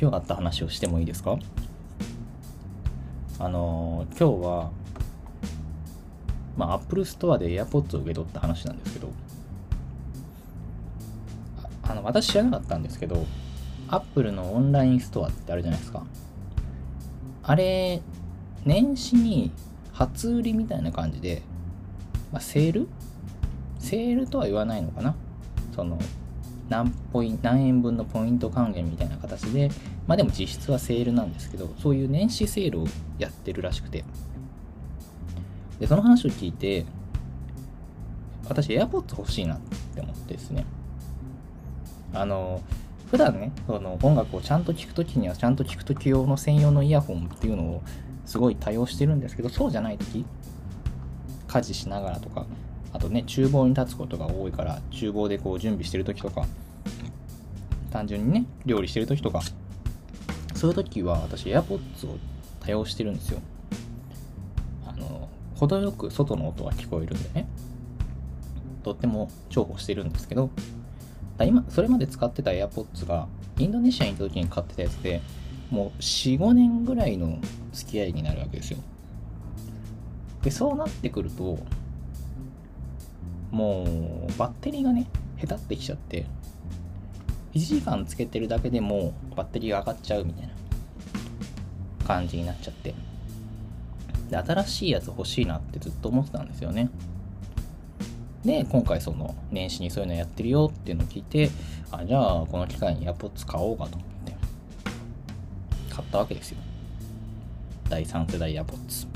今日あった話をしてもいいですか？あの今日はまあ Apple Store で AirPods を受け取った話なんですけどあの私知らなかったんですけど Apple のオンラインストアってあるじゃないですか。あれ年始に初売りみたいな感じで、まあ、セール？セールとは言わないのかな？その何ポイン何円分のポイント還元みたいな形でまあでも実質はセールなんですけどそういう年始セールをやってるらしくて。でその話を聞いて私 AirPods 欲しいなって思ってですね。あの普段ねその音楽をちゃんと聴くときにはちゃんと聴くとき用の専用のイヤホンっていうのをすごい多用してるんですけどそうじゃないとき家事しながらとかあとね厨房に立つことが多いから厨房でこう準備してるときとか単純にね料理してるときとかそういうときは私 AirPods を多用してるんですよ。あの程よく外の音が聞こえるんでね。とっても重宝してるんですけどだ今それまで使ってた AirPods がインドネシアに行った時に買ってたやつでもう45年ぐらいの付き合いになるわけですよ。でそうなってくるともうバッテリーがねへたってきちゃって1時間つけてるだけでもバッテリーが上がっちゃうみたいな感じになっちゃってで新しいやつ欲しいなってずっと思ってたんですよね。で今回その年始にそういうのやってるよっていうのを聞いてあじゃあこの機会に AirPods 買おうかと思って買ったわけですよ。第3世代 AirPods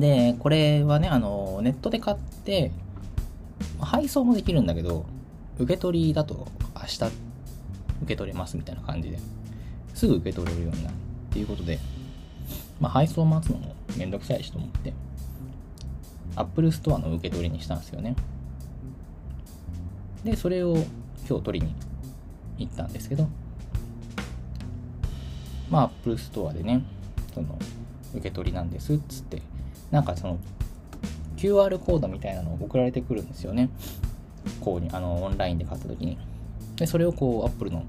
でこれはねあのネットで買って配送もできるんだけど受け取りだと明日受け取れますみたいな感じですぐ受け取れるようになるっていうことで、まあ、配送待つのもめんどくさいしと思ってアップルストアの受け取りにしたんですよね。でそれを今日取りに行ったんですけどまあアップルストアでねその受け取りなんですっつってなんかその QR コードみたいなのを送られてくるんですよね。こうにあのオンラインで買った時に。でそれをこうアップルの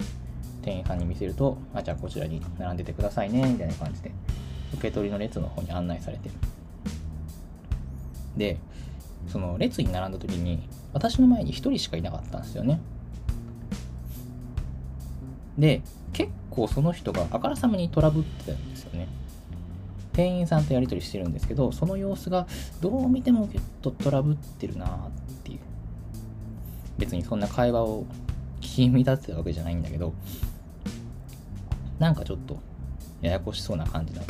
店員さんに見せるとあじゃあこちらに並んでてくださいねみたいな感じで受け取りの列の方に案内されてでその列に並んだ時に私の前に1人しかいなかったんですよね。で結構その人があからさまにトラブってたよ店員さんとやり取りしてるんですけどその様子がどう見てもちょっとトラブってるなっていう。別にそんな会話を聞き乱ってたわけじゃないんだけどなんかちょっとややこしそうな感じだ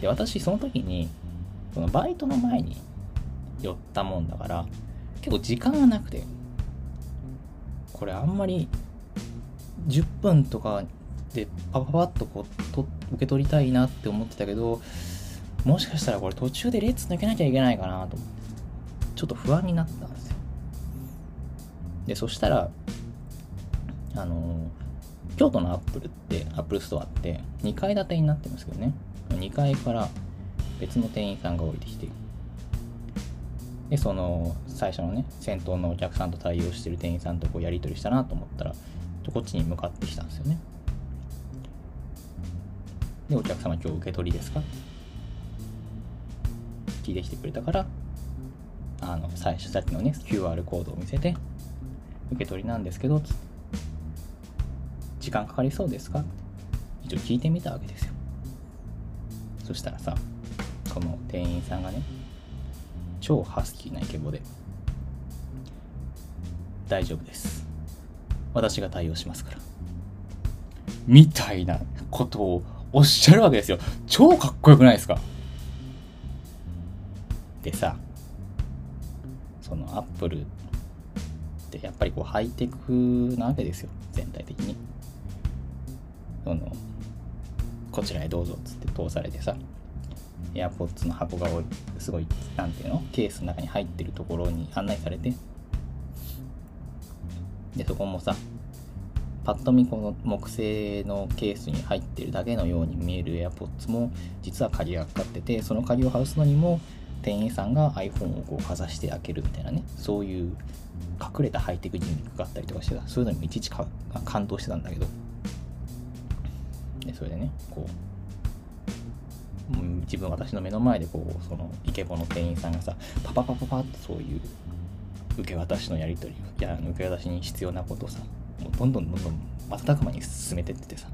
で私その時にそのバイトの前に寄ったもんだから結構時間がなくてこれあんまり10分とかでパパパッとこうと受け取りたいなって思ってたけどもしかしたらこれ途中で列抜けなきゃいけないかなと思ってちょっと不安になったんですよ。でそしたらあの京都のアップルってアップルストアって2階建てになってますけどね。2階から別の店員さんが降りてきて。でその最初のね先頭のお客さんと対応してる店員さんとこうやり取りしたなと思ったらこっちに向かってきたんですよね。でお客様今日受け取りですか？聞いてきてくれたからあの最初さっきのね QR コードを見せて受け取りなんですけど時間かかりそうですか？一応聞いてみたわけですよ。そしたらさこの店員さんがね超ハスキーなイケボで大丈夫です。私が対応しますから。みたいなことをおっしゃるわけですよ。超かっこよくないですか？でさそのアップルってやっぱりこうハイテクなわけですよ。全体的に。そのこちらへどうぞっつって通されてさ AirPods の箱がすごいなんていうの？ケースの中に入ってるところに案内されて。でそこもさパッと見この木製のケースに入ってるだけのように見える AirPods も実は鍵がかかっててその鍵を外すのにも店員さんが iPhone をこうかざして開けるみたいなねそういう隠れたハイテクギミックがあったりとかしてた。そういうのにいちいちか感動してたんだけど。でそれでねこう自分私の目の前でこうそのイケボの店員さんがさパパパパパってそういう受け渡しのやり取りや受け渡しに必要なことをさどんどんどんどん瞬く間に進めてってさ。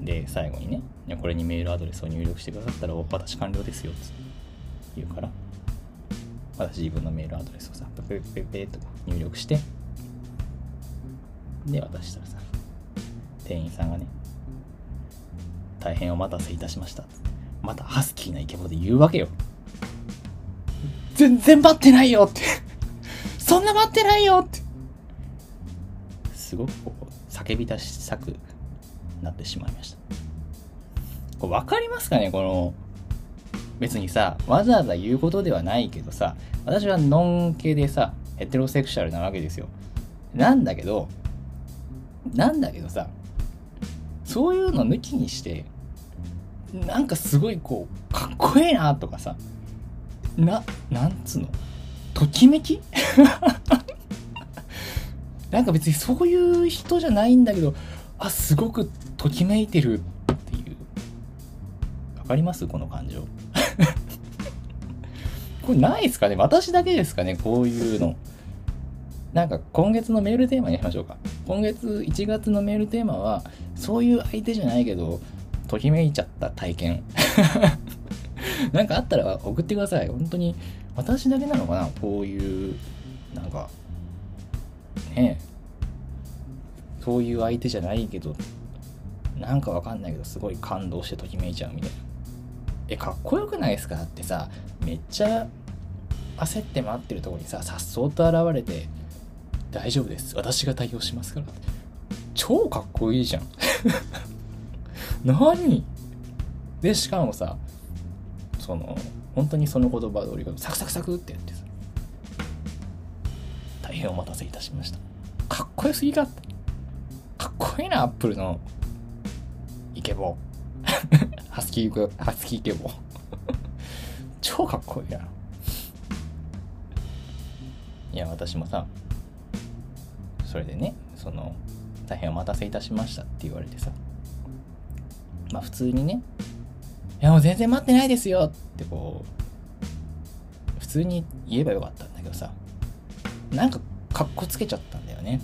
で最後にねこれにメールアドレスを入力してくださったら私完了ですよって言うから私自分のメールアドレスをさペペペペと入力してで渡したらさ店員さんがね大変お待たせいたしましたまたハスキーなイケボで言うわけよ全然待ってないよってそんな待ってないよってすごくこう叫び出したくなってしまいました。これ分かりますかね？この別にさわざわざ言うことではないけどさ私はノン系でさヘテロセクシャルなわけですよ。なんだけどなんだけどさそういうの抜きにしてなんかすごいこうかっこいいなとかさななんつうの？ときめき？なんか別にそういう人じゃないんだけどあすごくときめいてるっていう。わかります？この感情。これないですかね？私だけですかね？こういうの。なんか今月のメールテーマにしましょうか。今月1月のメールテーマはそういう相手じゃないけどときめいちゃった体験。なんかあったら送ってください。本当に私だけなのかな？こういうなんかね。そういう相手じゃないけどなんかわかんないけどすごい感動してときめいちゃうみたいな。えかっこよくないですか？ってさめっちゃ焦って待ってるとこにささっそうと現れて大丈夫です。私が対応しますから。超かっこいいじゃん。何？でしかもさその本当にその言葉通りサクサクサクってやってさ大変お待たせいたしました。かっこよすぎかかっこいいなアップルの。イケボ。ハスキーハスキーイケボ。超かっこいいないや私もさそれでねその大変お待たせいたしましたって言われてさ。まあ普通にねいやもう全然待ってないですよ。ってこう普通に言えばよかったんだけどさ。なんかかっこつけちゃった。ね。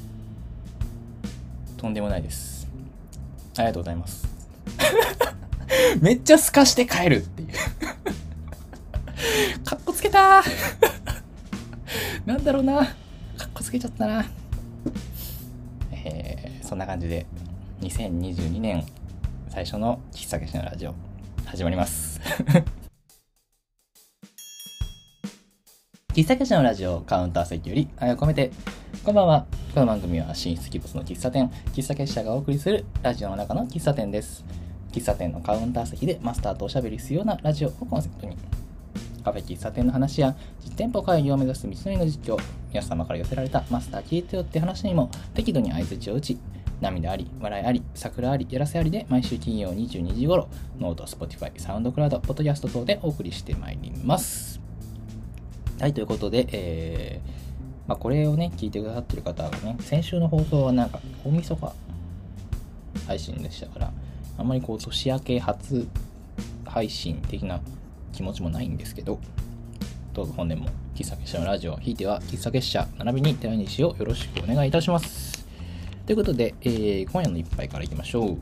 とんでもないです。ありがとうございます。めっちゃ透かして帰るっていう。かっこつけた。なんだろうな。かっこつけちゃったな。えー、そんな感じで2022年最初の喫茶店のラジオ始まります。喫茶結社のラジオカウンター席より愛を込めて。こんばんは。この番組は進出鬼没の喫茶店喫茶結社がお送りするラジオの中の喫茶店です喫茶店のカウンター席でマスターとおしゃべりするようなラジオをコンセプトにカフェ喫茶店の話や実店舗開業を目指す道のりの実況皆様から寄せられたマスター聞いてよって話にも適度に相づちを打ち涙あり、笑いあり、桜あり、やらせありで毎週金曜22時頃、 note、Spotify、SoundCloud、ポッドキャスト等でお送りしてまいります。はい、ということで、えー、まあ、これをね、聞いてくださってる方がね、先週の放送はなんか、大晦日配信でしたから、あんまりこう、年明け初配信的な気持ちもないんですけど、どうぞ本年も喫茶結社のラジオ、ひいては喫茶結社、並びに寺西をよろしくお願いいたします。ということで、えー、今夜の一杯からいきましょう。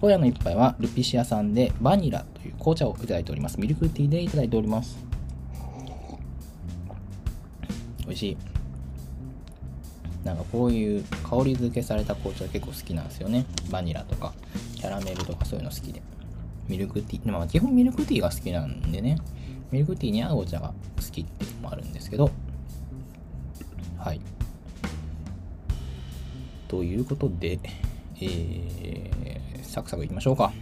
今夜の一杯はルピシアさんでバニラという紅茶をいただいております。ミルクティーでいただいております。し。なんかこういう香り付けされた紅茶結構好きなんですよね。バニラとかキャラメルとかそういうの好きで。ミルクティー、まあ基本ミルクティーが好きなんでね。ミルクティーに合うお茶が好きっていうのもあるんですけど、はい。ということで、えー、サクサクいきましょうか。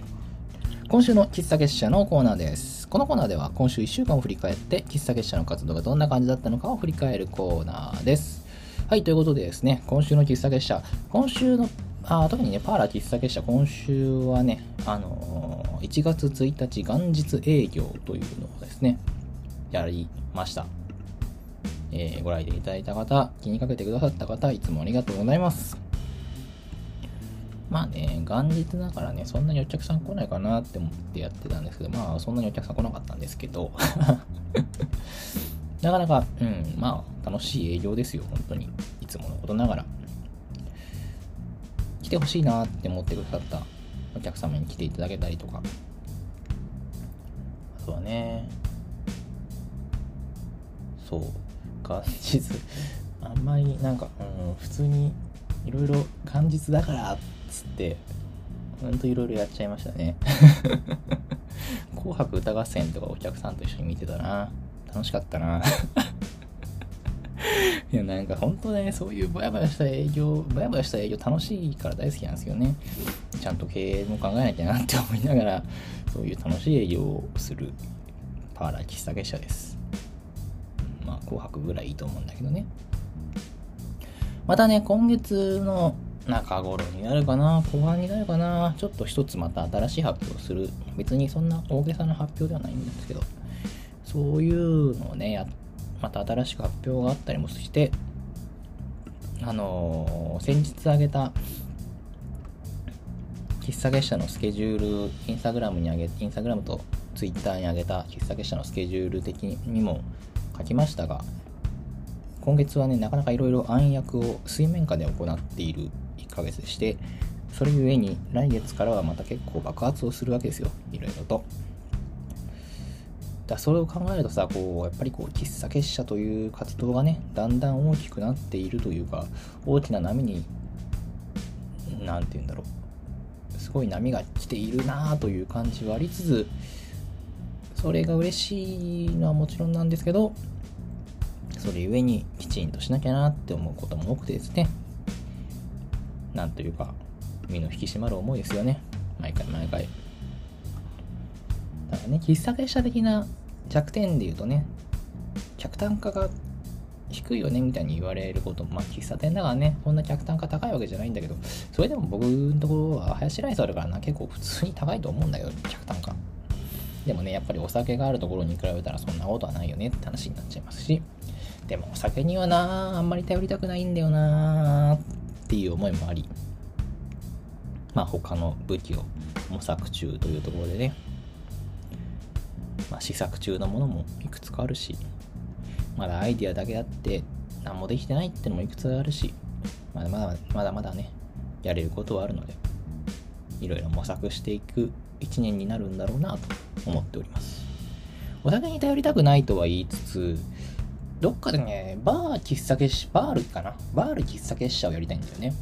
今週の喫茶結社のコーナーです。このコーナーでは今週1週間を振り返って喫茶結社の活動がどんな感じだったのかを振り返るコーナーです。はい、ということでですね、今週の喫茶結社、今週の、あ特にね、パーラ喫茶結社、今週はね、あのー、1月1日元日営業というのをですね、やりました。えー、ご来店いただいた方、気にかけてくださった方、いつもありがとうございます。まあね、元日だからね、そんなにお客さん来ないかなって思ってやってたんですけど、まあそんなにお客さん来なかったんですけど、なかなか、うん、まあ楽しい営業ですよ、本当に。いつものことながら。来てほしいなって思ってくださったお客様に来ていただけたりとか。あとはね、そう、元日、あんまりなんか、うん、普通にいろいろ元日だからっつって、ほんといろいろやっちゃいましたね。紅白歌合戦とかお客さんと一緒に見てたな。楽しかったな。いや、なんか本当ね、そういうぼやぼやした営業、ぼやぼやした営業楽しいから大好きなんですよね。ちゃんと経営も考えなきゃなって思いながら、そういう楽しい営業をするパーラー喫茶月謝です。まあ、紅白ぐらいいいと思うんだけどね。またね、今月の中頃になるかな、後半になるかな、ちょっと一つまた新しい発表をする。別にそんな大げさな発表ではないんですけど、そういうのをね、また新しく発表があったりもして、あのー、先日あげた喫茶月謝のスケジュール、インスタグラムに上げ、インスタグラムとツイッターに上げた喫茶月謝のスケジュール的にも書きましたが、今月はね、なかなかいろいろ暗躍を水面下で行っている1ヶ月して、それゆえに来月からはまた結構爆発をするわけですよ、いろいろと。だそれを考えるとさ、こう、やっぱりこう、喫茶結社という活動がね、だんだん大きくなっているというか、大きな波に、なんて言うんだろう、すごい波が来ているなという感じはありつつ、それが嬉しいのはもちろんなんですけど、それゆえにきちんとしなきゃなって思うことも多くてですね、なんというか、身の引き締まる思いですよね。毎回毎回。だからね、喫茶店車的な弱点で言うとね、客単価が低いよねみたいに言われることも、まあ、喫茶店だからね、そんな客単価高いわけじゃないんだけど、それでも僕のところは、ハヤシライスあるからな、結構普通に高いと思うんだけど、客単価。でもね、やっぱりお酒があるところに比べたらそんなことはないよねって話になっちゃいますし、でもお酒にはなあんまり頼りたくないんだよなあっていう思いもありまあ他の武器を模索中というところでね、まあ、試作中のものもいくつかあるしまだアイディアだけあって何もできてないってのもいくつかあるしまだまだまだまだねやれることはあるのでいろいろ模索していく1年になるんだろうなと思っております。お酒に頼りたくないとは言いつつどっかでね、バー喫茶結社、バールかな？バール喫茶結社をやりたいんだよね。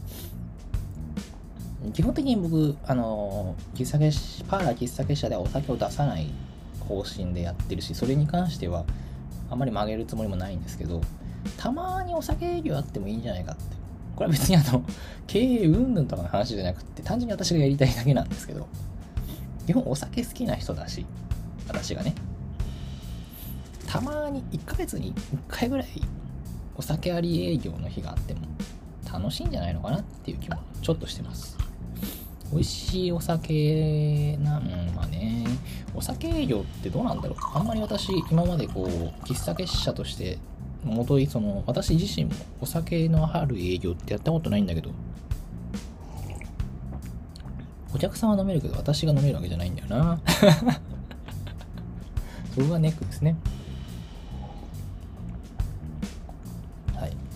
基本的に僕、あの、喫茶結パーラー喫茶結社ではお酒を出さない方針でやってるし、それに関してはあんまり曲げるつもりもないんですけど、たまにお酒営業あってもいいんじゃないかって。これは別にあの、経営云々とかの話じゃなくて、単純に私がやりたいだけなんですけど、基本お酒好きな人だし、私がね。たまに1ヶ月に1回ぐらいお酒あり営業の日があっても楽しいんじゃないのかなっていう気もちょっとしてます。美味しいお酒な、うん、まあね、お酒営業ってどうなんだろうあんまり私、今までこう、喫茶結社として、もとい、その、私自身もお酒のある営業ってやったことないんだけど、お客さんは飲めるけど、私が飲めるわけじゃないんだよな。それがネックですね。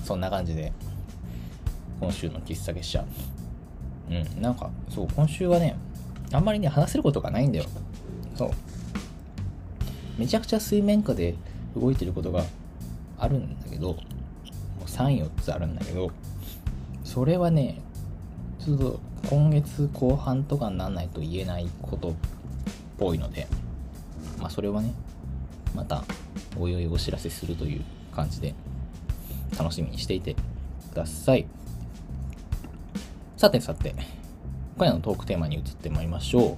そんな感じで、今週の喫茶月謝。うん、なんか、そう、今週はね、あんまりね、話せることがないんだよ。そう。めちゃくちゃ水面下で動いてることがあるんだけど、もう3、4つあるんだけど、それはね、ちょっと今月後半とかにならないと言えないことっぽいので、まあそれはね、またおいおいお知らせするという感じで楽しみにしていてください。さてさて、今夜のトークテーマに移ってまいりましょう。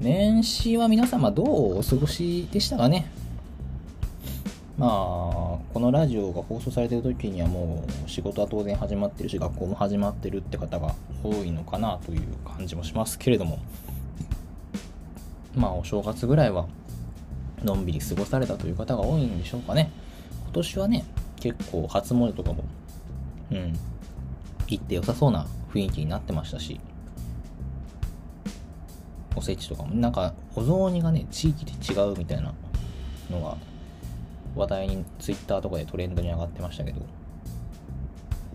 年始は皆様どうお過ごしでしたかね？まあ、このラジオが放送されてる時にはもう仕事は当然始まってるし、学校も始まってるって方が多いのかなという感じもしますけれども、まあお正月ぐらいはのんびり過ごされたという方が多いんでしょうかね年はね結構初詣とかもうん行って良さそうな雰囲気になってましたしおせちとかも。なんかお雑煮がね地域で違うみたいなのが話題にツイッターとかでトレンドに上がってましたけど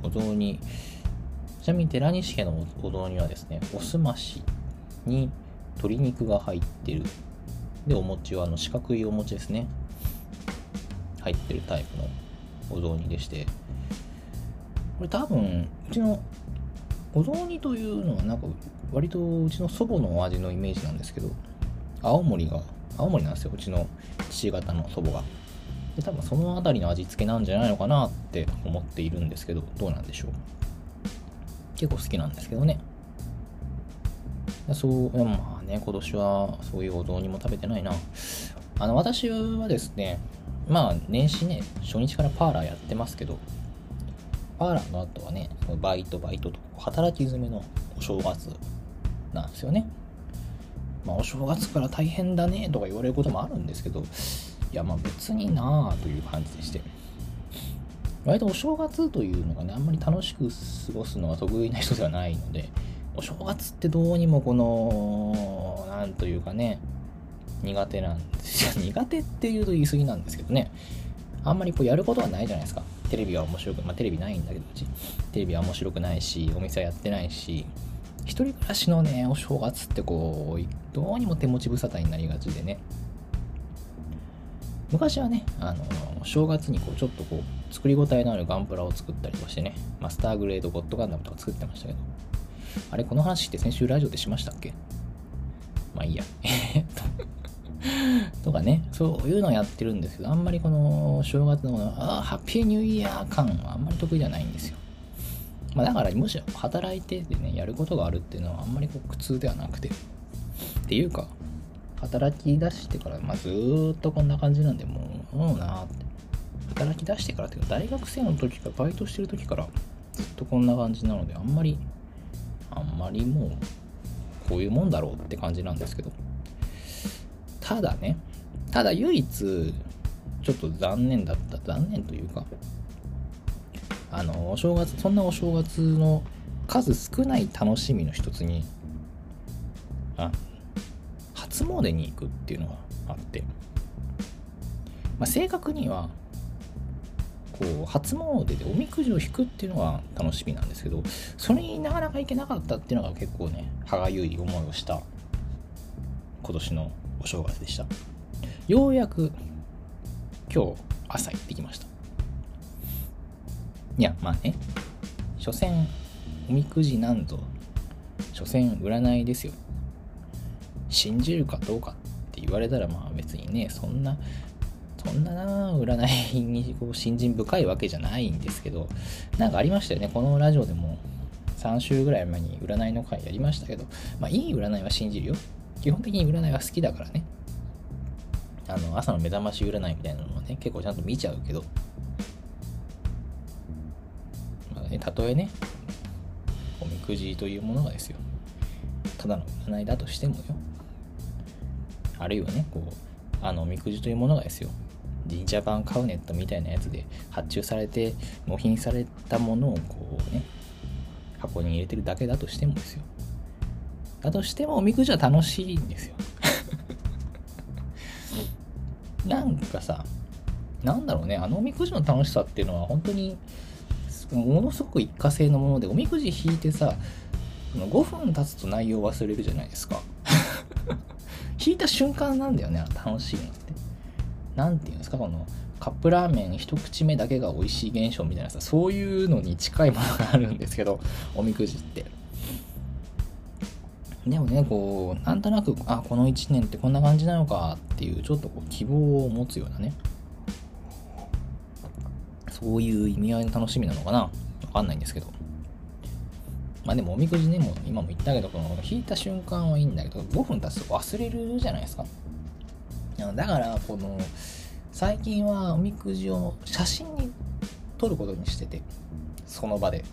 お雑煮ちなみに寺西家のお雑煮はですねおすましに鶏肉が入ってる。でお餅はあの四角いお餅ですね。入ってるタイプのお雑煮でして。これ多分うちのお雑煮というのはなんか割とうちの祖母のお味のイメージなんですけど青森が青森なんですようちの父方の祖母が。で多分その辺りの味付けなんじゃないのかなって思っているんですけどどうなんでしょう。結構好きなんですけどね。そうまあね今年はそういうお雑煮も食べてないな。あの私はですねまあ年始ね初日からパーラーやってますけどパーラーの後はねバイトバイトと働き詰めのお正月なんですよね。まあお正月から大変だねとか言われることもあるんですけどいやまあ別になあという感じでして。割とお正月というのがねあんまり楽しく過ごすのが得意な人ではないのでお正月ってどうにもこのなんというかね苦手なんです。よ苦手っていうと言い過ぎなんですけどね。あんまりこうやることはないじゃないですか。テレビは面白くまあテレビないんだけどうち。テレビは面白くないしお店はやってないし。一人暮らしのねお正月ってこうどうにも手持ち無沙汰になりがちでね。昔はねあの正月にこうちょっとこう作り応えのあるガンプラを作ったりとかしてね。マスターグレードゴッドガンダムとか作ってましたけど。あれこの話って先週ラジオでしましたっけ？まあいいや。えっと。とかね、そういうのをやってるんですけど、あんまりこの正月のあハッピーニューイヤー感はあんまり得意じゃないんですよ。まあ、だから、もし働いててね、やることがあるっていうのはあんまりこう苦痛ではなくて。っていうか、働き出してから、まあ、ずーっとこんな感じなんで、もう、もうなーって。働き出してからっていうか、大学生の時から、バイトしてる時から、ずっとこんな感じなので、あんまり、あんまりもう、こういうもんだろうって感じなんですけど。ただね、ただ唯一、ちょっと残念だった、残念というか、あの、お正月、そんなお正月の数少ない楽しみの一つに、あ、初詣に行くっていうのがあって、まあ、正確には、こう初詣でおみくじを引くっていうのが楽しみなんですけどそれになかなか行けなかったっていうのが結構ね歯がゆい思いをした今年のお正月でした。ようやく今日朝行ってきました。いやまあね。所詮おみくじなんぞ所詮占いですよ。信じるかどうかって言われたらまあ別にねそんなそんなな占いにこう信心深いわけじゃないんですけどなんかありましたよね。このラジオでも3週ぐらい前に占いの回やりましたけどまあいい占いは信じるよ。基本的に占いは好きだからね。あの、朝の目覚まし占いみたいなのはね、結構ちゃんと見ちゃうけど、まあね、たとえね、おみくじというものがですよ、ただの占いだとしてもよ、あるいはね、こう、あの、おみくじというものがですよ、神社版カウネットみたいなやつで発注されて、納品されたものをこうね、箱に入れてるだけだとしてもですよ、だとしてもおみくじは楽しいんですよ。なんかさなんだろうね。あのおみくじの楽しさっていうのは本当にものすごく一過性のものでおみくじ引いてさ5分経つと内容忘れるじゃないですか。引いた瞬間なんだよね楽しいのって。何て言うんですかこのカップラーメン一口目だけが美味しい現象みたいなさそういうのに近いものがあるんですけどおみくじって。でもね、こう、なんとなく、あ、この1年ってこんな感じなのかっていう、ちょっとこう希望を持つようなね、そういう意味合いの楽しみなのかなわかんないんですけど。まあでも、おみくじね、もう今も言ったけど、この引いた瞬間はいいんだけど、5分経つと忘れるじゃないですか。だから、この、最近はおみくじを写真に撮ることにしてて、その場で。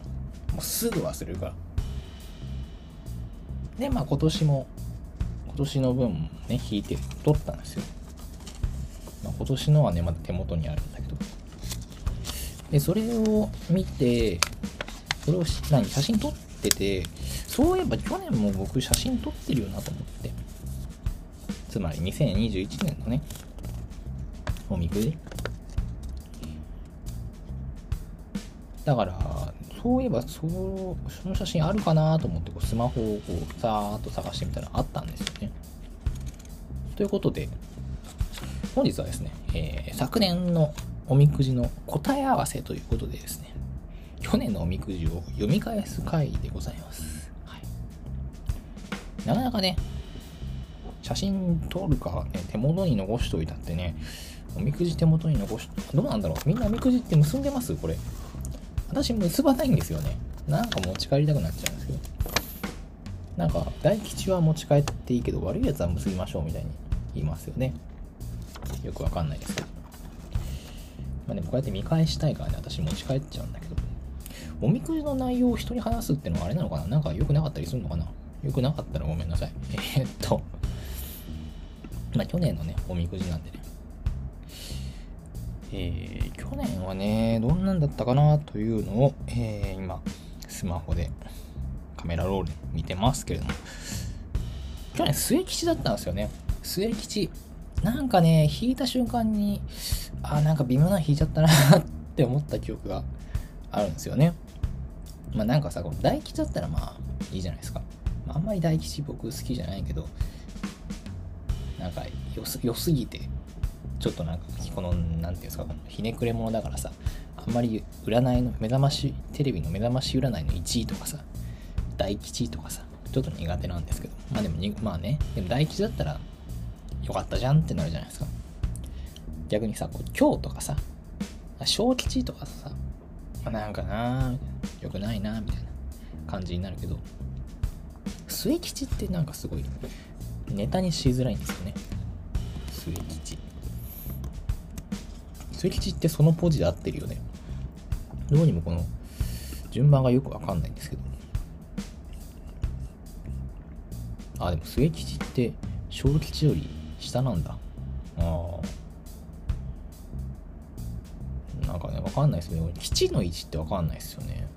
もうすぐ忘れるから。で、まあ今年も今年の分もね、引いて撮ったんですよ。まあ、今年のはね、まだ手元にあるんだけど。で、それを見て、それを何、写真撮ってて、そういえば去年も僕写真撮ってるよなと思って。つまり2021年のね、おみくじ。だから、そういえばそ、その写真あるかなと思ってこうスマホをこうさーっと探してみたらあったんですよね。ということで、本日はですね、えー、昨年のおみくじの答え合わせということでですね、去年のおみくじを読み返す回でございます。はい、なかなかね、写真撮るか、ね、手元に残しといたってね、おみくじ手元に残し、どうなんだろうみんなおみくじって結んでます？これ。私結ばないんですよね。なんか持ち帰りたくなっちゃうんですけど。なんか、大吉は持ち帰っていいけど、悪いやつは結びましょうみたいに言いますよね。よくわかんないですけど。まあでもこうやって見返したいからね、私持ち帰っちゃうんだけど。おみくじの内容を人に話すってのはあれなのかな？なんか良くなかったりするのかな？良くなかったらごめんなさい。えー、っと、まあ去年のね、おみくじなんでね。えー、去年はね、どんなんだったかなというのを、えー、今、スマホでカメラロールで見てますけれども、去年末吉だったんですよね。末吉。なんかね、引いた瞬間に、あ、なんか微妙な引いちゃったなって思った記憶があるんですよね。まあなんかさ、この大吉だったらまあいいじゃないですか。まあ、あんまり大吉僕好きじゃないけど、なんか良す良すぎてちょっとなんかこの何て言うんですかこのひねくれ者だからさあんまり占いの目覚ましテレビの目覚まし占いの1位とかさ大吉とかさちょっと苦手なんですけどまあでもまあねでも大吉だったらよかったじゃんってなるじゃないですか。逆にさこう今日とかさ小吉とかさ、まあ、なんかなよくないなみたいな感じになるけど末吉ってなんかすごいネタにしづらいんですよね。末吉。末吉ってそのポジで合ってるよね。どうにもこの順番がよくわかんないんですけど。あ、でも末吉って小吉より下なんだ。ああ。なんかね、わかんないですね。吉の位置ってわかんないですよね。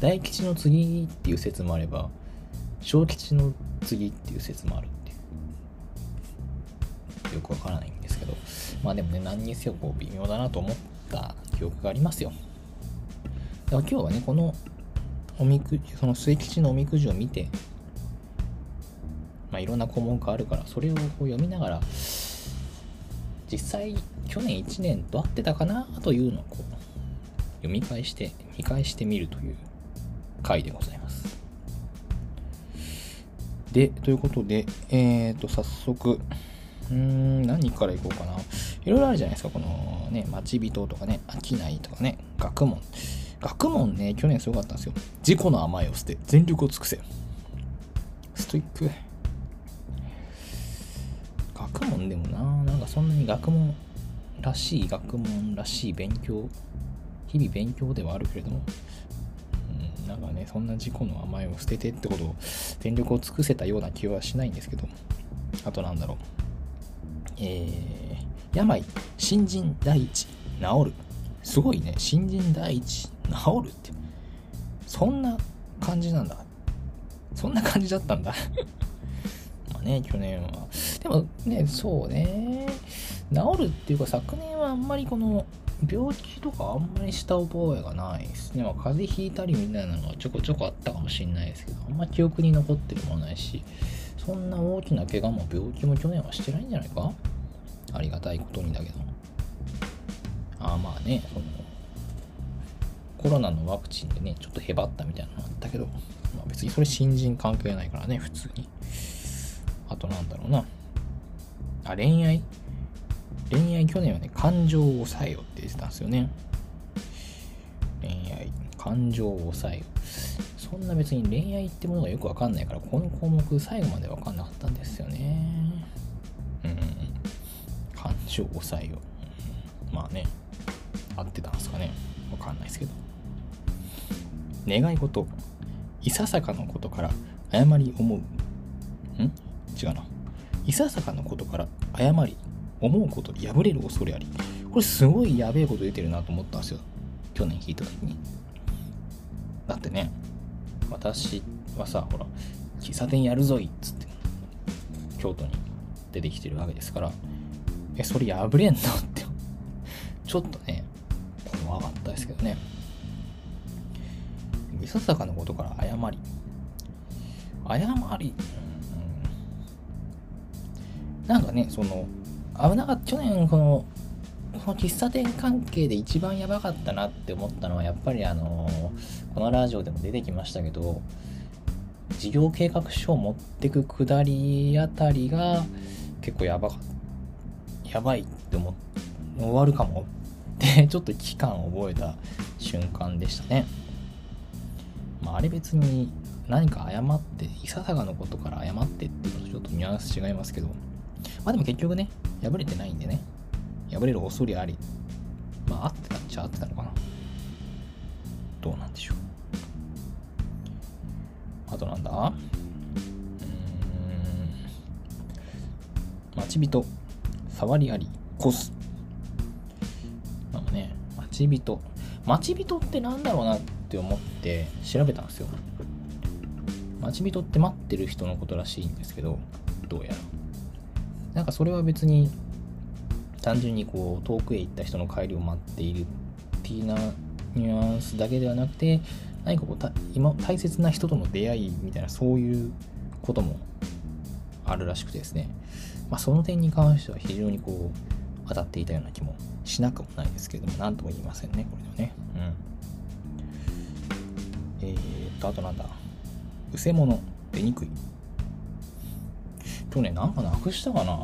大吉の次っていう説もあれば、小吉の次っていう説もあるっていう。よくわからない。まあでもね、何にせよこう微妙だなと思った記憶がありますよ。だから今日はね、このおみくじ、その末吉のおみくじを見て、まあいろんな項目があるから、それをこう読みながら、実際去年1年どう合ってたかなというのをこう読み返して、見返してみるという回でございます。で、ということで、えっ、ー、と、早速、うーん、何からいこうかな。いろいろあるじゃないですか。このね、待ち人とかね、飽きないとかね、学問。学問ね、去年すごかったんですよ。自己の甘えを捨て、全力を尽くせ。ストイック。学問でもな、なんかそんなに学問らしい学問らしい勉強、日々勉強ではあるけれども、うん、なんかね、そんな自己の甘えを捨ててってことを全力を尽くせたような気はしないんですけど、あとなんだろう。えー、病、新人第一、治る。すごいね、新人第一、治るって。そんな感じなんだ。そんな感じだったんだ。まあね、去年は。でもね、そうね、治るっていうか、昨年はあんまりこの、病気とかあんまりした覚えがないですね。まあ、風邪ひいたりみたいなのがちょこちょこあったかもしれないですけど、あんま記憶に残ってるもないし、そんな大きな怪我も病気も去年はしてないんじゃないか？ありがたいことにだけど。ああまあね、その、コロナのワクチンでね、ちょっとへばったみたいなのあったけど、まあ、別にそれ新人関係ないからね、普通に。あとなんだろうな。あ、恋愛？恋愛去年はね、感情を抑えようって言ってたんですよね。恋愛、感情を抑えよ。そんな別に恋愛ってものがよくわかんないから、この項目最後までわかんなかったんですよね。うん。感情を抑えよう。まあね、合ってたんですかね。わかんないですけど。願い事。いささかのことから誤り思う。ん？違うな。いささかのことから誤り思うこと破れる恐れありこれすごいやべえこと出てるなと思ったんですよ去年聞いた時にだってね私はさほら喫茶店やるぞいっつって京都に出てきてるわけですからえそれ破れんの？って。ちょっとね怖かったですけどね。いささかのことから誤り。誤り、うん、なんかねその危なかった去年このこの喫茶店関係で一番やばかったなって思ったのはやっぱりあのこのラジオでも出てきましたけど事業計画書を持ってくくだりあたりが結構やばかっやばいって思って終わるかも ってちょっと危機感を覚えた瞬間でしたね。まあ、あれ別に何か謝って、いささかのことから謝ってっていうのとちょっとニュアンス違いますけど、まあでも結局ね、破れてないんでね、破れる恐れあり。まあ合ってたっちゃ合ってたのかな。どうなんでしょう。あとなんだ？うん。待ち人、触りあり、コス。まあね、待ち人。待ち人ってなんだろうなって思って調べたんですよ。待ち人って待ってる人のことらしいんですけど、どうやら。なんかそれは別に単純にこう遠くへ行った人の帰りを待っているっていうなニュアンスだけではなくて何かこうた今大切な人との出会いみたいなそういうこともあるらしくてですね、まあ、その点に関しては非常にこう当たっていたような気もしなくもないですけども何とも言いませんねこれはねうんえー、っとあとなんだうせ者出にくい去年なんかなくしたかな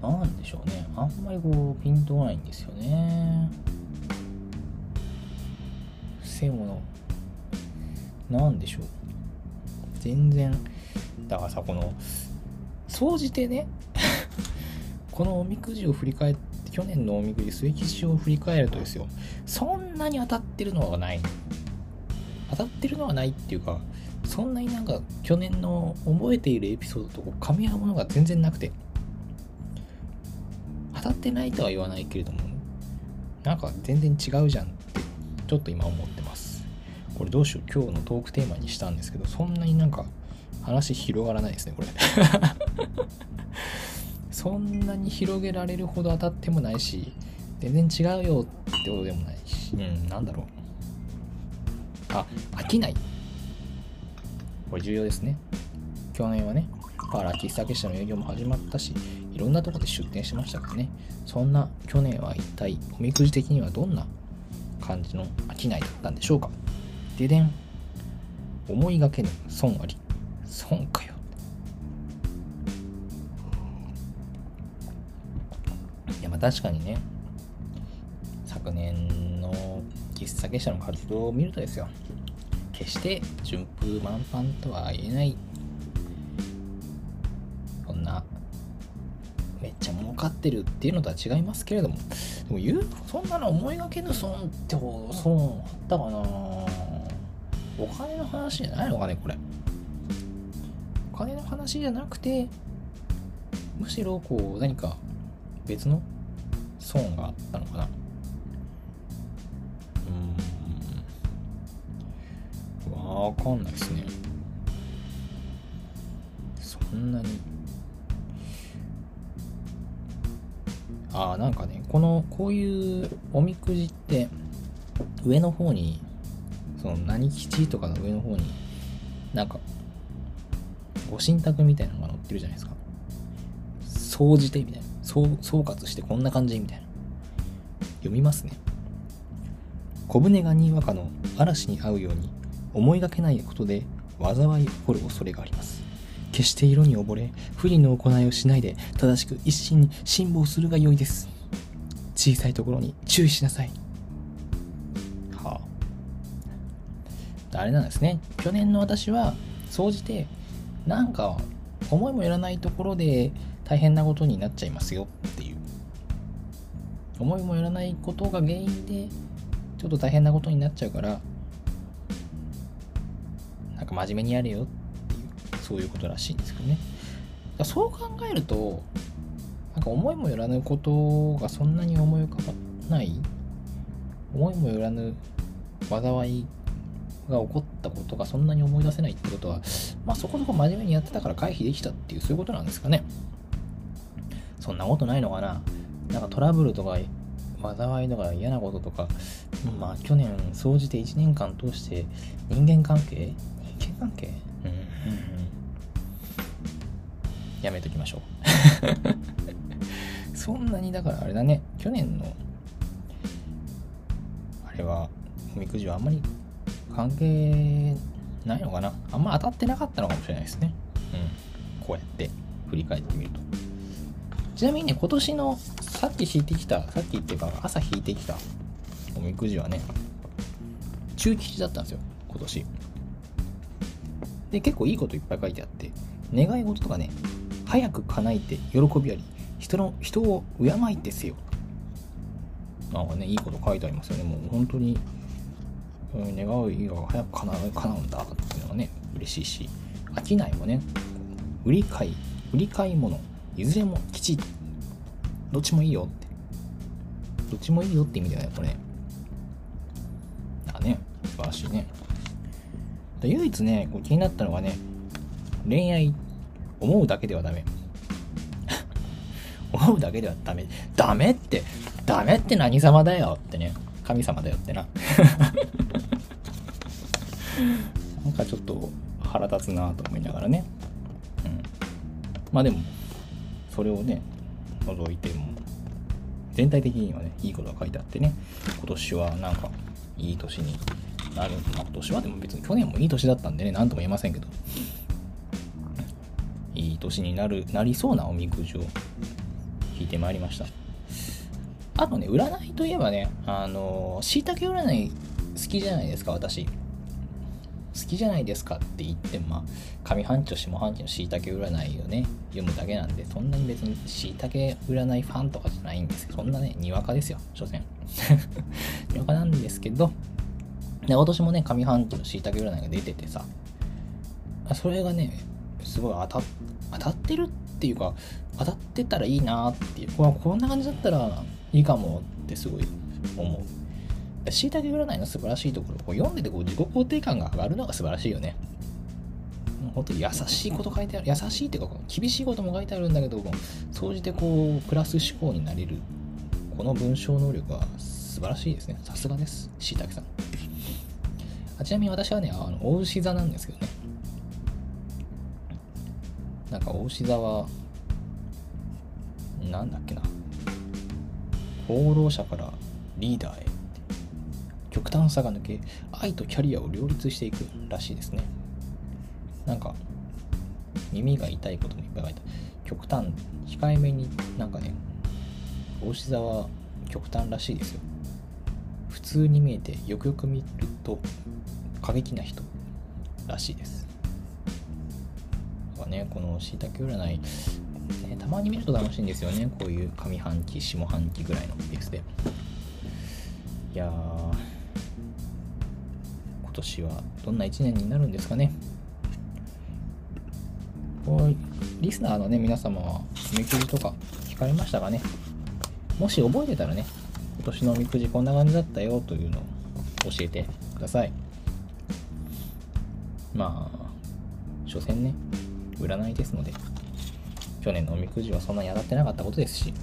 なんでしょうね。あんまりこう、ピンとこないんですよね。伏せ物。なんでしょう。全然、だからさ、この、総じてね、このおみくじを振り返って、去年のおみくじ、末吉を振り返るとですよ、そんなに当たってるのはない。当たってるのはないっていうか、そんなになんか去年の覚えているエピソードとこう噛み合うものが全然なくて。当たってないとは言わないけれどもなんか全然違うじゃんってちょっと今思ってますこれどうしよう今日のトークテーマにしたんですけどそんなになんか話広がらないですねこれ。そんなに広げられるほど当たってもないし全然違うよってことでもないし。うんなんだろう。あ飽きない。これ重要ですね。去年はねパーラー喫茶結社の営業も始まったしいろんなとこで出店しましたからね。そんな去年は一体おみくじ的にはどんな感じの商いだったんでしょうか。ででん思いがけぬ損あり。損かよ。いやまあ確かにね。昨年の喫茶結社の活動を見るとですよ。決して順風満帆とは言えない。こんなめっちゃ儲かってるっていうのとは違いますけれども。でも言うそんなの思いがけぬ損ってほど損あったかな。お金の話じゃないのかねこれ。話じゃなくてむしろこう何か別の損があったのかな。うん。わかんないですね。そんなに。あなんかねこのこういうおみくじって上の方にその何吉とかの上の方になんかご神託みたいなのが載ってるじゃないですか総じてみたいな総総括してこんな感じみたいな読みますね小舟がにわかの嵐に合うように思いがけないことで災い起こる恐れがあります決して色に溺れ、不利の行いをしないで、正しく一心に辛抱するが良いです。小さいところに注意しなさい。はあ。あれなんですね。去年の私は、総じて、なんか、思いもよらないところで大変なことになっちゃいますよっていう。思いもよらないことが原因で、ちょっと大変なことになっちゃうから、なんか真面目にやれよっていうそういうことらしいんですけどねそう考えるとなんか思いもよらぬことがそんなに思い浮かばない思いもよらぬ災いが起こったことがそんなに思い出せないってことは、まあ、そこそこ真面目にやってたから回避できたっていうそういうことなんですかね。そんなことないのかな。なんかトラブルとか災いとか嫌なこととかまあ去年総じて1年間通して人間関係？人間関係？うんうんうん。やめときましょう。そんなにだからあれだね。去年のあれはおみくじはあんまり関係ないのかな？あんま当たってなかったのかもしれないですね。うん。こうやって振り返ってみると。ちなみにね今年のさっき引いてきたさっきっていうか朝引いてきたおみくじはね中吉だったんですよ今年。で結構いいこといっぱい書いてあって願い事とかね早く叶えて喜びあり人の人を敬いてせよ。なんかねいいこと書いてありますよね。もう本当に、願う意が早く叶う叶うんだっていうのはね嬉しいし商いもね売り買い売り買い物いずれもきちどっちもいいよって。どっちもいいよって意味だよねこれ。あね。素晴らしいね。唯一ねこう気になったのがね恋愛。思うだけではダメ。思うだけではダメ。ダメってダメって何様だよってね。神様だよってな。なんかちょっと腹立つなと思いながらね。うん。まあでもそれをね除いても全体的にはねいいことが書いてあってね。今年はなんかいい年になる、まあ、今年はでも別に去年もいい年だったんでね何とも言えませんけど。いい年になるなりそうなおみくじを引いてまいりましたあとね占いといえばねあのしいたけ占い好きじゃないですか私好きじゃないですかって言って、まあ、上半期と下半期のしいたけ占いをね、読むだけなんで、そんなに別にしいたけ占いファンとかじゃないんですけど、そんなね、にわかですよ、所詮。にわかなんですけど、で、今年もね、上半期のしいたけ占いが出ててさ、それがね、すごい当た当たってるっていうか、当たってたらいいなっていう、こんな感じだったらいいかもってすごい思う。しいたけ占いの素晴らしいところ、こう読んでてこう自己肯定感が上がるのが素晴らしいよね。本当に優しいこと書いてある、優しいっていうか、厳しいことも書いてあるんだけども、総じてこう、プラス思考になれる、この文章能力は素晴らしいですね。さすがです、しいたけさん。あちなみに私はね、あの、大牛座なんですけどね。なんか、大牛座は、なんだっけな。放浪者からリーダーへ極端さが抜け愛とキャリアを両立していくらしいですね。なんか耳が痛いこともいっぱい書いた極端控えめになんかね大志座は極端らしいですよ。普通に見えてよくよく見ると過激な人らしいです。ねこのしいたけ占い、ね、たまに見ると楽しいんですよねこういう上半期下半期ぐらいのペースでいやー今年はどんな1年になるんですかね。こうリスナーのね、皆様は、おみくじとか聞かれましたかねもし覚えてたらね、今年のおみくじこんな感じだったよというのを教えてください。まあ、所詮ね、占いですので、去年のおみくじはそんなに当たってなかったことですし、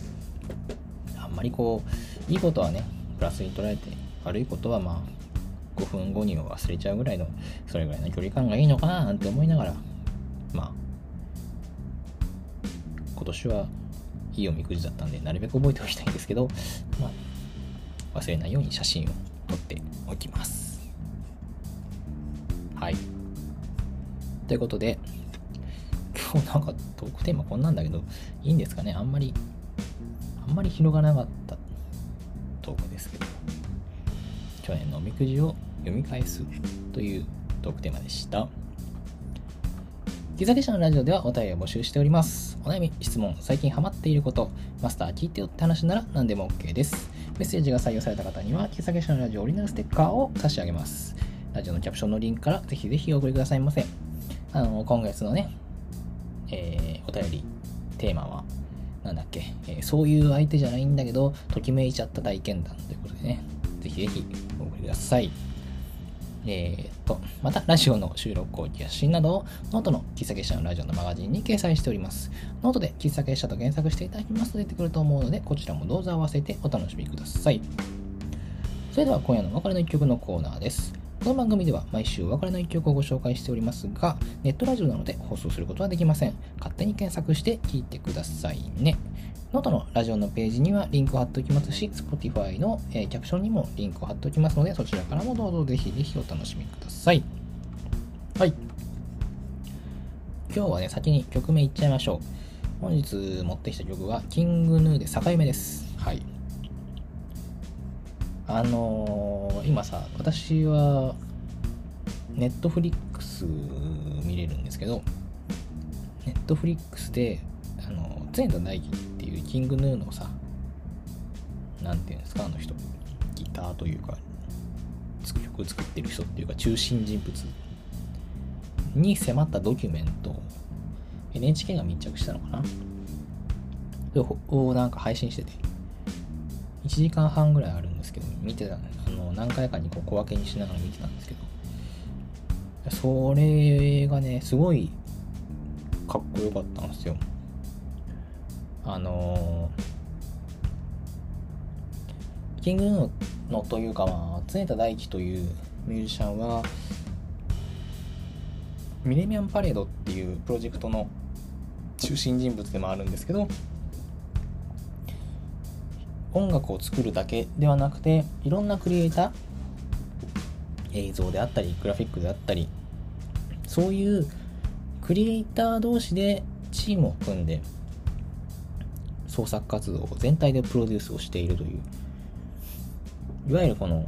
あんまりこう、いいことはね、プラスに捉えて、悪いことはまあ、5分後に忘れちゃうぐらいのそれぐらいの距離感がいいのかななんて思いながらまあ今年はいいおみくじだったんでなるべく覚えておきたいんですけど、まあ、忘れないように写真を撮っておきます。はい。ということで今日なんかトークテーマこんなんだけどいいんですかねあんまりあんまり広がらなかったトークですけど去年のおみくじを読み返すというトークテーマでした。ギザゲシャのラジオではお便りを募集しております。お悩み、質問、最近ハマっていること、マスター聞いてよって話なら何でも OK です。メッセージが採用された方には、ギザゲシャのラジオオリジナルステッカーを差し上げます。ラジオのキャプションのリンクからぜひぜひお送りくださいませ。あの今月のね、お便りテーマはなんだっけ、えー、そういう相手じゃないんだけどときめいちゃった体験談ということでねぜひぜひお送りくださいえー、と、また、ラジオの収録後記や写真などを、ノートの喫茶結社のラジオのマガジンに掲載しております。ノートで喫茶結社と検索していただきますと出てくると思うので、こちらもどうぞ合わせてお楽しみください。それでは今夜のお別れの一曲のコーナーです。この番組では毎週お別れの一曲をご紹介しておりますが、ネットラジオなので放送することはできません。勝手に検索して聴いてくださいね。ノートのラジオのページにはリンクを貼っておきますし、Spotify の、えー、キャプションにもリンクを貼っておきますので、そちらからもどうぞぜひぜひお楽しみください。はい。今日はね、先に曲名いっちゃいましょう。本日持ってきた曲は、 King Gnu で境目です。はい。あのー、今さ、私は、 Netflix 見れるんですけど、ネットフリックスで、あの、常田大輝っていうキングヌーのさ、なんていうんですか、あの人、ギターというか、曲作ってる人っていうか、中心人物に迫ったドキュメント NHK が密着したのかな？をなんか配信してて、1時間半ぐらいあるんですけど、見てた、あの、何回かにこう小分けにしながら見てたんですけど、それがね、すごいかっこよかったんですよ。あのー、キングヌーのというか、まあ、常田大輝というミュージシャンは、ミレミアンパレードっていうプロジェクトの中心人物でもあるんですけど、音楽を作るだけではなくて、いろんなクリエイター、映像であったり、グラフィックであったり、そういうクリエイター同士でチームを組んで創作活動を全体でプロデュースをしているといういわゆるこの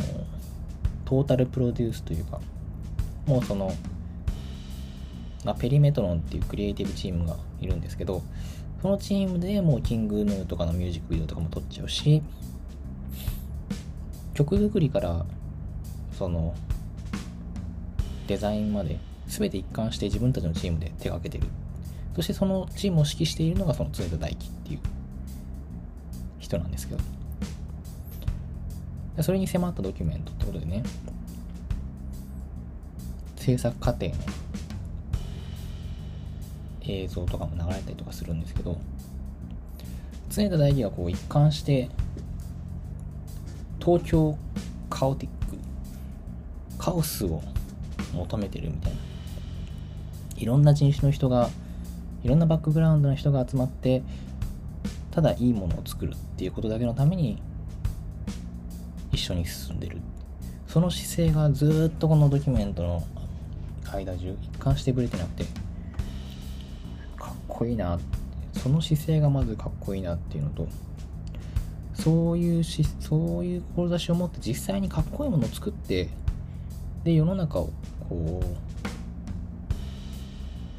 トータルプロデュースというかもうその、ま、ペリメトロンっていうクリエイティブチームがいるんですけどそのチームでもうキングヌーとかのミュージックビデオとかも撮っちゃうし曲作りからそのデザインまで全て一貫して自分たちのチームで手がけてる。そしてそのチームを指揮しているのがその常田大輝っていう人なんですけど。それに迫ったドキュメントってことでね制作過程の映像とかも流れたりとかするんですけど常田大輝がこう一貫して東京カオティックカオスを求めてるみたいないろんな人種の人がいろんなバックグラウンドの人が集まってただいいものを作るっていうことだけのために一緒に進んでる。その姿勢がずっとこのドキュメントの間中一貫してくれてなくてこいいなその姿勢がまずかっこいいなっていうのとそういうしそういう志を持って実際にかっこいいものを作ってで世の中をこう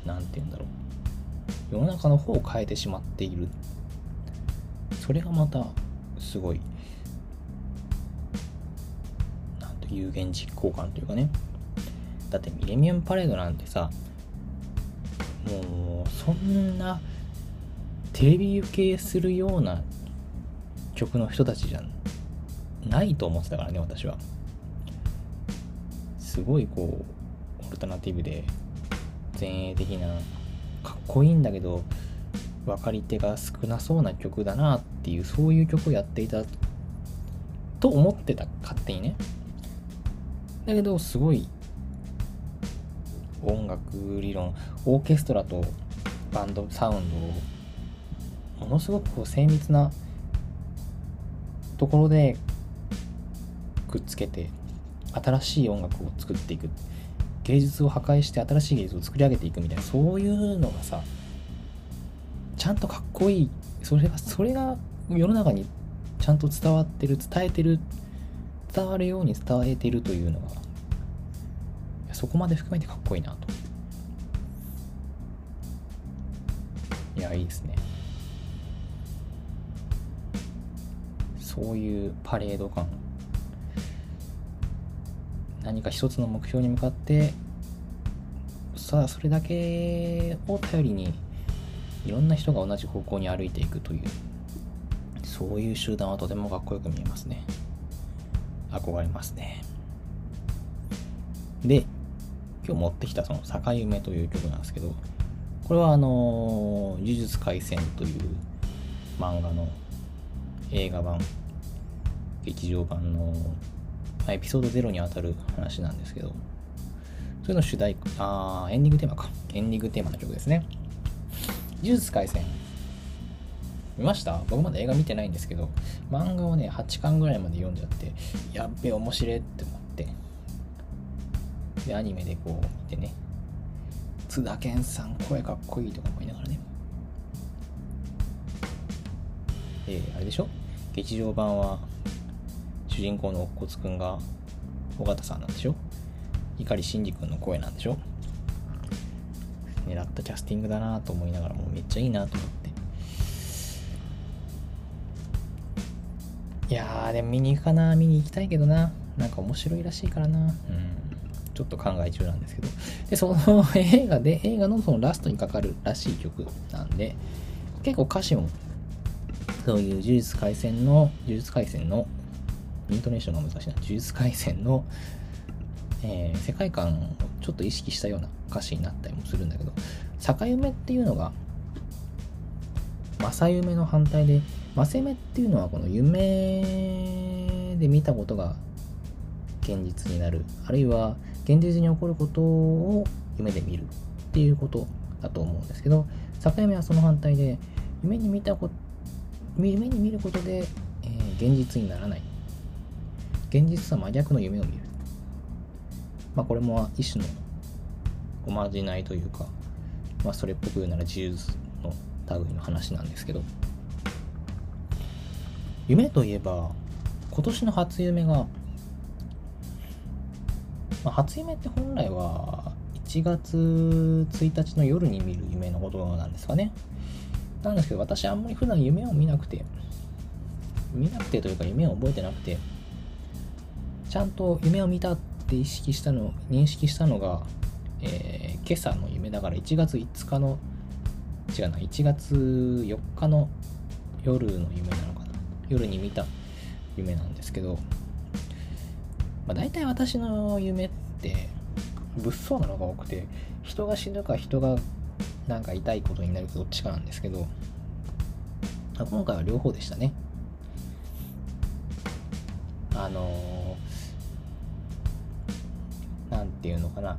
何て言うんだろう。世の中の方を変えてしまっている。それがまたすごいなんと有言実行感というかね。だってミレニアムパレードなんてさもうそんなテレビ受けするような曲の人たちじゃないと思ってたからね私は。すごいこうオルタナティブで前衛的なかっこいいんだけど分かり手が少なそうな曲だなっていうそういう曲をやっていたと思ってた勝手にね。だけどすごい音楽理論オーケストラとバンドサウンドをものすごくこう精密なところでくっつけて新しい音楽を作っていく。芸術を破壊して新しい芸術を作り上げていくみたいなそういうのがさちゃんとかっこいい。それがそれが世の中にちゃんと伝わってる伝えてる伝わるように伝えてるというのがそこまで含めてかっこいいなと。いやいいですね。そういうパレード感。何か一つの目標に向かってさあそれだけを頼りにいろんな人が同じ方向に歩いていくというそういう集団はとてもかっこよく見えますね。憧れますね。で今日持ってきたその「坂夢」という曲なんですけどこれはあの「呪術廻戦」という漫画の映画版劇場版のエピソード0にあたる話なんですけどそれの主題歌あエンディングテーマか。エンディングテーマの曲ですね。呪術廻戦。見ました？僕まだ映画見てないんですけど漫画をね8巻ぐらいまで読んじゃってやっべ面白いって思ってでアニメでこう見てね。津田健さん声かっこいいとか思いながらね。えー、あれでしょ？劇場版は主人公の乙骨くんが尾形さんなんでしょ？碇シンジ君の声なんでしょ？狙ったキャスティングだなと思いながらもうめっちゃいいなと思って。いやーでも見に行くかな。見に行きたいけどな。なんか面白いらしいからな。うん。ちょっと考え中なんですけど。でその映画で映画のそのラストにかかるらしい曲なんで結構歌詞もそういう呪術廻戦の呪術廻戦のイントネーションが難しいな。呪術廻戦のえー、世界観をちょっと意識したような歌詞になったりもするんだけど逆夢っていうのが正夢の反対で正夢っていうのはこの夢で見たことが現実になる。あるいは現実に起こることを夢で見るっていうことだと思うんですけど逆夢はその反対で夢に見たこと夢に見ることで、えー、現実にならない。現実とは真逆の夢を見る。まあ、これも一種のおまじないというか、まあ、それっぽく言うなら自由の類の話なんですけど。夢といえば今年の初夢が、まあ、初夢って本来は1月1日の夜に見る夢のことなんですかね。なんですけど私あんまり普段夢を見なくて見なくてというか夢を覚えてなくてちゃんと夢を見たって意識したの認識したのが、えー、今朝の夢だから1月5日の違うな1月4日の夜の夢なのかな。夜に見た夢なんですけど、まあ、大体私の夢って物騒なのが多くて人が死ぬか人がなんか痛いことになるかどっちかなんですけど今回は両方でしたね。あのーていうのかな。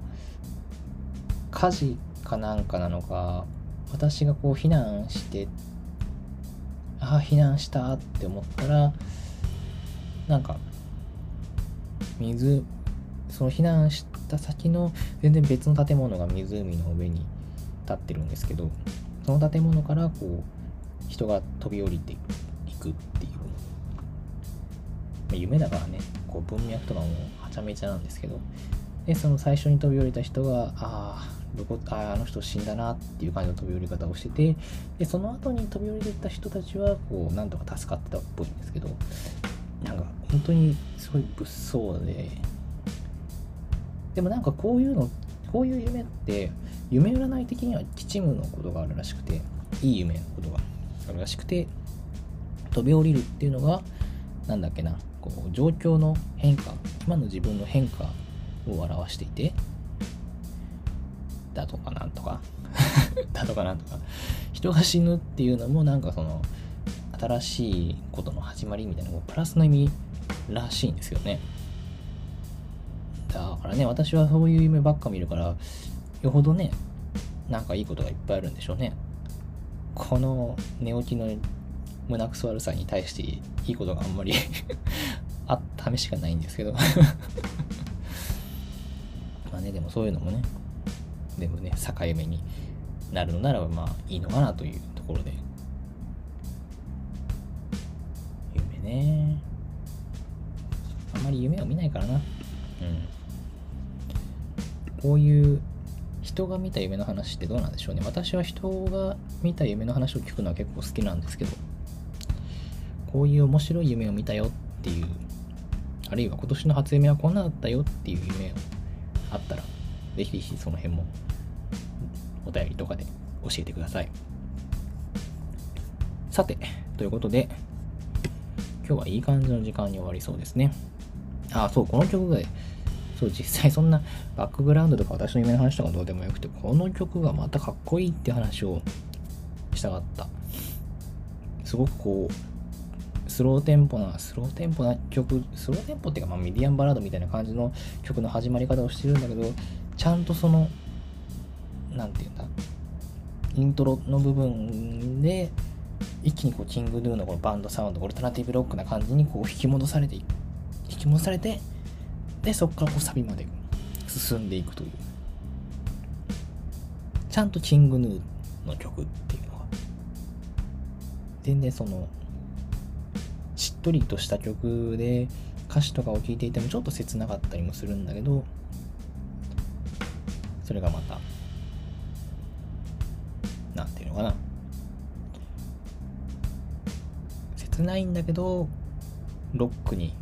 火事かなんかなのか私がこう避難してああ避難したって思ったらなんか水その避難した先の全然別の建物が湖の上に立ってるんですけどその建物からこう人が飛び降りていくっていう。夢だからねこう文脈とかもはちゃめちゃなんですけど。でその最初に飛び降りた人があどこああの人死んだなっていう感じの飛び降り方をしててでその後に飛び降りてた人たちはこうなんとか助かってたっぽいんですけど。なんか本当にすごい物騒で。でもなんかこういうのこういう夢って夢占い的には吉夢のことがあるらしくていい夢のことがあるらしくて飛び降りるっていうのがなんだっけなこう状況の変化今の自分の変化を表していてだとかなんとか。だとかなんとか。人が死ぬっていうのもなんかその新しいことの始まりみたいなプラスの意味らしいんですよね。だからね私はそういう夢ばっか見るからよほどねなんかいいことがいっぱいあるんでしょうね。この寝起きの胸くそ悪さに対していいことがあんまり あった試しがないんですけど。まあねでもそういうのもねでもね境目になるのならばまあいいのかなというところで。ね。あんまり夢を見ないからな。うん。こういう人が見た夢の話ってどうなんでしょうね。私は人が見た夢の話を聞くのは結構好きなんですけど。こういう面白い夢を見たよっていうあるいは今年の初夢はこんなだったよっていう夢をあったら、ぜひぜひその辺もお便りとかで教えてください。さて、ということで、今日はいい感じの時間に終わりそうですね。あ、そう、この曲が、そう、実際そんなバックグラウンドとか私の夢の話とかどうでもよくて、この曲がまたかっこいいって話をしたかった。すごくこう、スローテンポな、スローテンポな曲、スローテンポっていうか、まあ、ミディアンバラードみたいな感じの曲の始まり方をしてるんだけど、ちゃんとその、なんていうんだ、イントロの部分で、一気にこう King Gnu のこのバンドサウンドオルタナティブロックな感じにこう引き戻されて引き戻されてでそこからこうサビまで進んでいくという。ちゃんとキングヌーの曲っていうのが。全然そのしっとりとした曲で歌詞とかを聴いていてもちょっと切なかったりもするんだけどそれがまた切ないんだけどロックに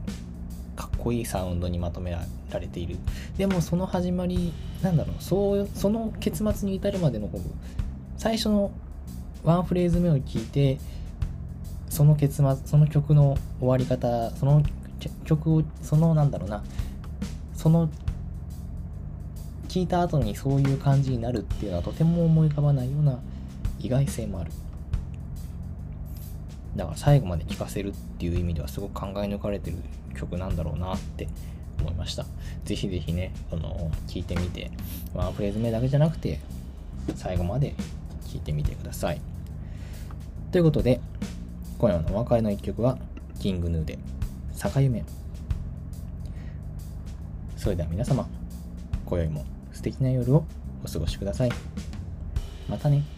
かっこいいサウンドにまとめられている。でもその始まりなんだろうそうその結末に至るまでの最初のワンフレーズ目を聞いてその結末その曲の終わり方その曲をそのなんだろうなその聞いた後にそういう感じになるっていうのはとても思い浮かばないような意外性もある。だから最後まで聴かせるっていう意味ではすごく考え抜かれてる曲なんだろうなって思いました。ぜひぜひね、あの、聴いてみて、ワンフレーズ目だけじゃなくて、最後まで聴いてみてください。ということで、今夜のお別れの一曲は、キングヌーで、坂夢。それでは皆様、今宵も素敵な夜をお過ごしください。またね。